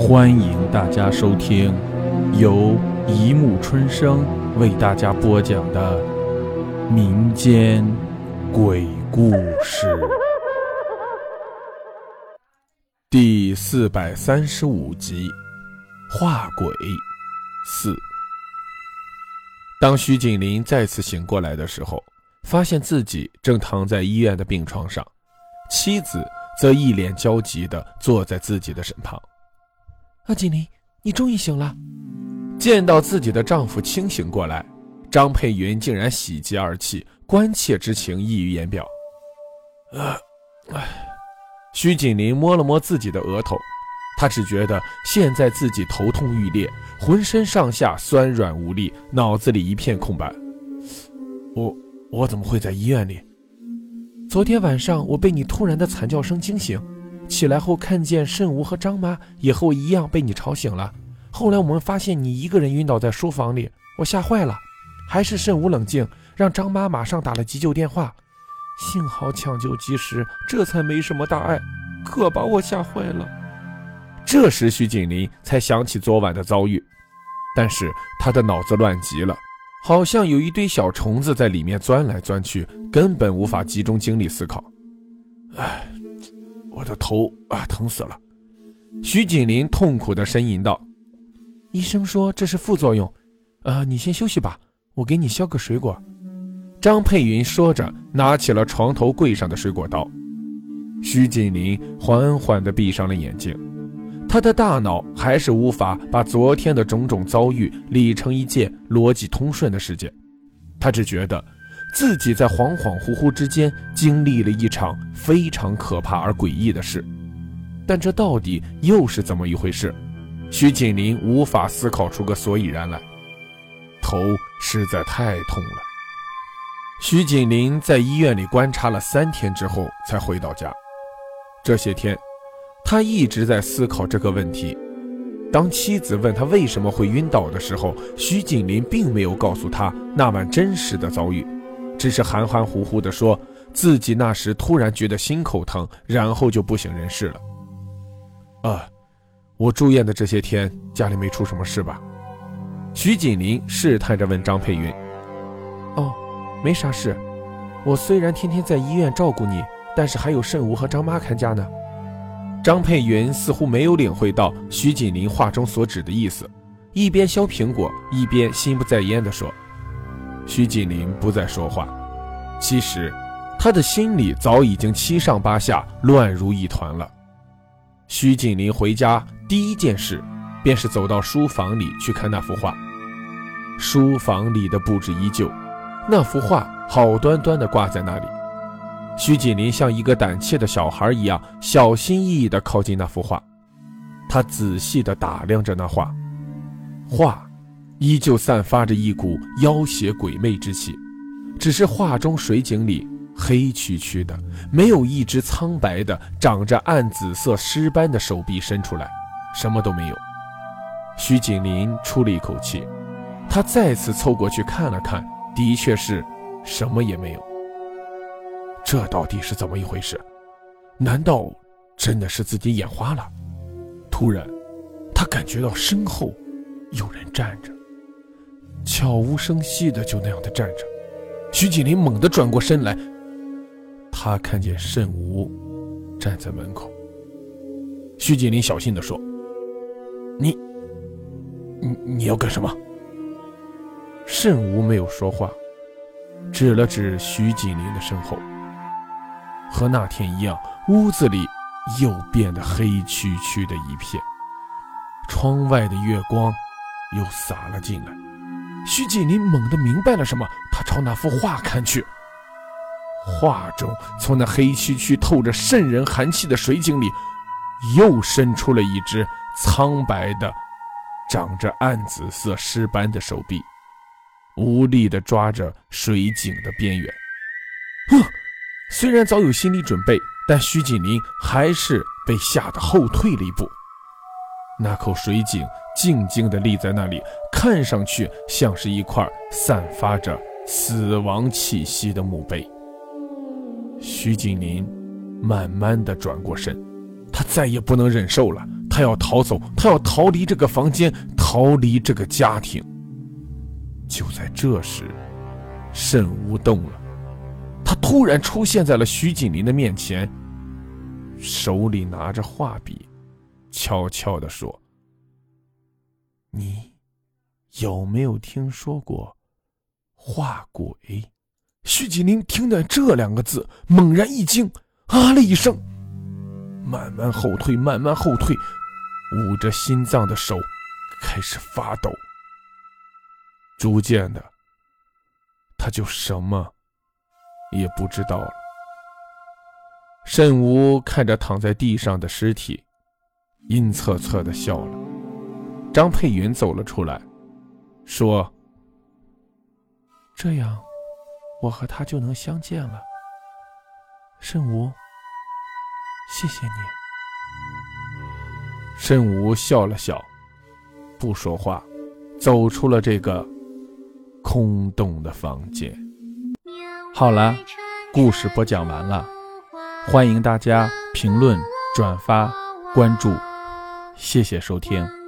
欢迎大家收听由一木春生为大家播讲的民间鬼故事第四百三十五集《画鬼四》。当徐景林再次醒过来的时候，发现自己正躺在医院的病床上，妻子则一脸焦急地坐在自己的身旁。阿锦林，你终于醒了。见到自己的丈夫清醒过来，张佩云竟然喜极而泣，关切之情溢于言表。呃，徐锦林摸了摸自己的额头，他只觉得现在自己头痛欲裂，浑身上下酸软无力，脑子里一片空白。我我怎么会在医院里？昨天晚上我被你突然的惨叫声惊醒。起来后看见慎吾和张妈也和我一样被你吵醒了。后来我们发现你一个人晕倒在书房里，我吓坏了。还是慎吾冷静，让张妈马上打了急救电话。幸好抢救及时，这才没什么大碍。可把我吓坏了。这时徐景林才想起昨晚的遭遇，但是他的脑子乱极了，好像有一堆小虫子在里面钻来钻去，根本无法集中精力思考。唉。我的头啊，疼死了！徐锦林痛苦地呻吟道：“医生说这是副作用，呃，你先休息吧，我给你削个水果。”张佩云说着，拿起了床头柜上的水果刀。徐锦林缓缓地闭上了眼睛，他的大脑还是无法把昨天的种种遭遇理成一件逻辑通顺的事件，他只觉得。自己在恍恍惚惚之间经历了一场非常可怕而诡异的事，但这到底又是怎么一回事？徐锦林无法思考出个所以然来，头实在太痛了。徐锦林在医院里观察了三天之后才回到家，这些天他一直在思考这个问题。当妻子问他为什么会晕倒的时候，徐锦林并没有告诉他那晚真实的遭遇。只是含含糊糊地说自己那时突然觉得心口疼，然后就不省人事了。啊，我住院的这些天，家里没出什么事吧？徐锦林试探着问张佩云。哦，没啥事。我虽然天天在医院照顾你，但是还有慎吾和张妈看家呢。张佩云似乎没有领会到徐锦林话中所指的意思，一边削苹果，一边心不在焉地说。徐锦林不再说话，其实他的心里早已经七上八下、乱如一团了。徐锦林回家第一件事，便是走到书房里去看那幅画。书房里的布置依旧，那幅画好端端地挂在那里。徐锦林像一个胆怯的小孩一样，小心翼翼地靠近那幅画，他仔细地打量着那画，画。依旧散发着一股妖邪鬼魅之气，只是画中水井里黑黢黢的，没有一只苍白的、长着暗紫色尸斑的手臂伸出来，什么都没有。徐景林出了一口气，他再次凑过去看了看，的确是什么也没有。这到底是怎么一回事？难道真的是自己眼花了？突然，他感觉到身后有人站着。悄无声息的就那样的站着，徐锦林猛地转过身来，他看见慎吾站在门口。徐锦林小心的说：“你，你你要干什么？”慎吾没有说话，指了指徐锦林的身后。和那天一样，屋子里又变得黑黢黢的一片，窗外的月光又洒了进来。徐锦林猛地明白了什么，他朝那幅画看去。画中，从那黑黢黢、透着渗人寒气的水井里，又伸出了一只苍白的、长着暗紫色尸斑的手臂，无力地抓着水井的边缘。哼！虽然早有心理准备，但徐锦林还是被吓得后退了一步。那口水井静静地立在那里。看上去像是一块散发着死亡气息的墓碑。徐景林慢慢的转过身，他再也不能忍受了，他要逃走，他要逃离这个房间，逃离这个家庭。就在这时，慎吾动了，他突然出现在了徐锦林的面前，手里拿着画笔，悄悄地说：“你有没有听说过画鬼？”徐锦林听见这两个字，猛然一惊，啊了一声，慢慢后退，慢慢后退，捂着心脏的手开始发抖。逐渐的，他就什么也不知道了。慎吾看着躺在地上的尸体，阴恻恻的笑了。张佩云走了出来，说：“这样，我和他就能相见了。”慎吾，谢谢你。慎吾笑了笑，不说话，走出了这个。空洞的房间。好了，故事播讲完了，欢迎大家评论、转发、关注，谢谢收听。